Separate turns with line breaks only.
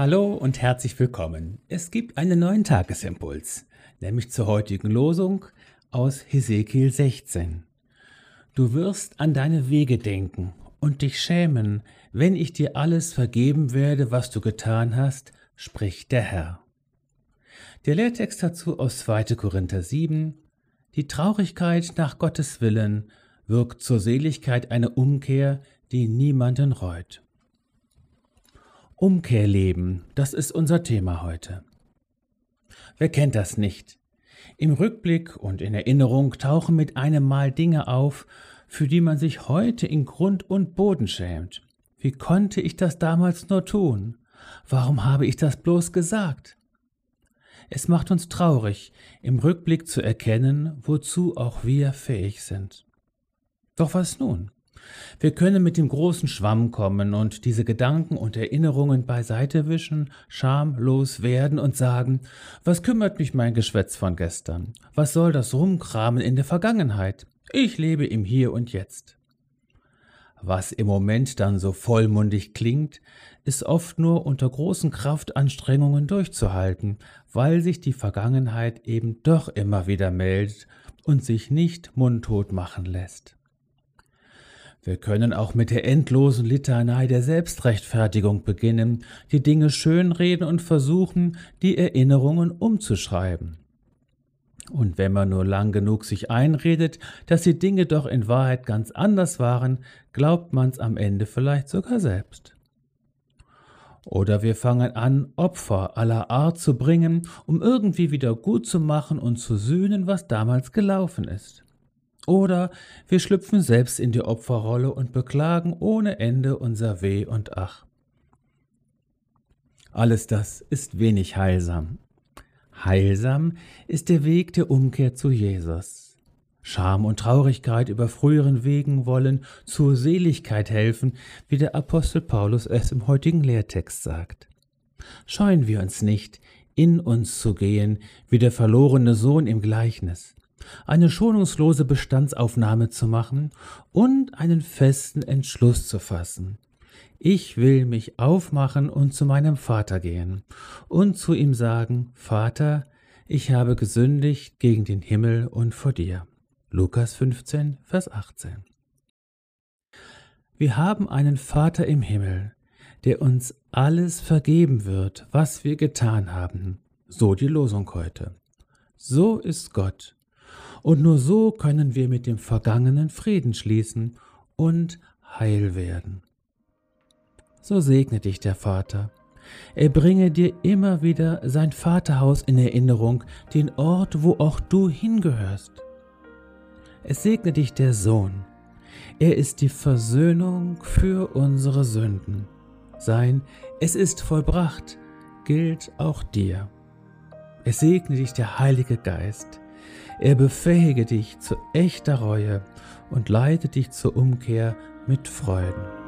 Hallo und herzlich willkommen. Es gibt einen neuen Tagesimpuls, nämlich zur heutigen Losung aus Hesekiel 16. Du wirst an deine Wege denken und dich schämen, wenn ich dir alles vergeben werde, was du getan hast, spricht der Herr. Der Lehrtext dazu aus 2. Korinther 7. Die Traurigkeit nach Gottes Willen wirkt zur Seligkeit eine Umkehr, die niemanden reut. Umkehrleben, das ist unser Thema heute. Wer kennt das nicht? Im Rückblick und in Erinnerung tauchen mit einem Mal Dinge auf, für die man sich heute in Grund und Boden schämt. Wie konnte ich das damals nur tun? Warum habe ich das bloß gesagt? Es macht uns traurig, im Rückblick zu erkennen, wozu auch wir fähig sind. Doch was nun? Wir können mit dem großen Schwamm kommen und diese Gedanken und Erinnerungen beiseite wischen, schamlos werden und sagen, was kümmert mich mein Geschwätz von gestern? Was soll das Rumkramen in der Vergangenheit? Ich lebe im Hier und Jetzt. Was im Moment dann so vollmundig klingt, ist oft nur unter großen Kraftanstrengungen durchzuhalten, weil sich die Vergangenheit eben doch immer wieder meldet und sich nicht mundtot machen lässt. Wir können auch mit der endlosen Litanei der Selbstrechtfertigung beginnen, die Dinge schönreden und versuchen, die Erinnerungen umzuschreiben. Und wenn man nur lang genug sich einredet, dass die Dinge doch in Wahrheit ganz anders waren, glaubt man's am Ende vielleicht sogar selbst. Oder wir fangen an, Opfer aller Art zu bringen, um irgendwie wieder gut zu machen und zu sühnen, was damals gelaufen ist. Oder wir schlüpfen selbst in die Opferrolle und beklagen ohne Ende unser Weh und Ach. Alles das ist wenig heilsam. Heilsam ist der Weg der Umkehr zu Jesus. Scham und Traurigkeit über früheren Wegen wollen zur Seligkeit helfen, wie der Apostel Paulus es im heutigen Lehrtext sagt. Scheuen wir uns nicht, in uns zu gehen, wie der verlorene Sohn im Gleichnis eine schonungslose Bestandsaufnahme zu machen und einen festen Entschluss zu fassen. Ich will mich aufmachen und zu meinem Vater gehen und zu ihm sagen, Vater, ich habe gesündigt gegen den Himmel und vor dir. Lukas 15, Vers 18. Wir haben einen Vater im Himmel, der uns alles vergeben wird, was wir getan haben. So die Losung heute. So ist Gott und nur so können wir mit dem Vergangenen Frieden schließen und heil werden. So segne dich der Vater. Er bringe dir immer wieder sein Vaterhaus in Erinnerung, den Ort, wo auch du hingehörst. Es segne dich der Sohn. Er ist die Versöhnung für unsere Sünden. Sein Es ist vollbracht gilt auch dir. Es segne dich der Heilige Geist. Er befähige dich zu echter Reue und leite dich zur Umkehr mit Freuden.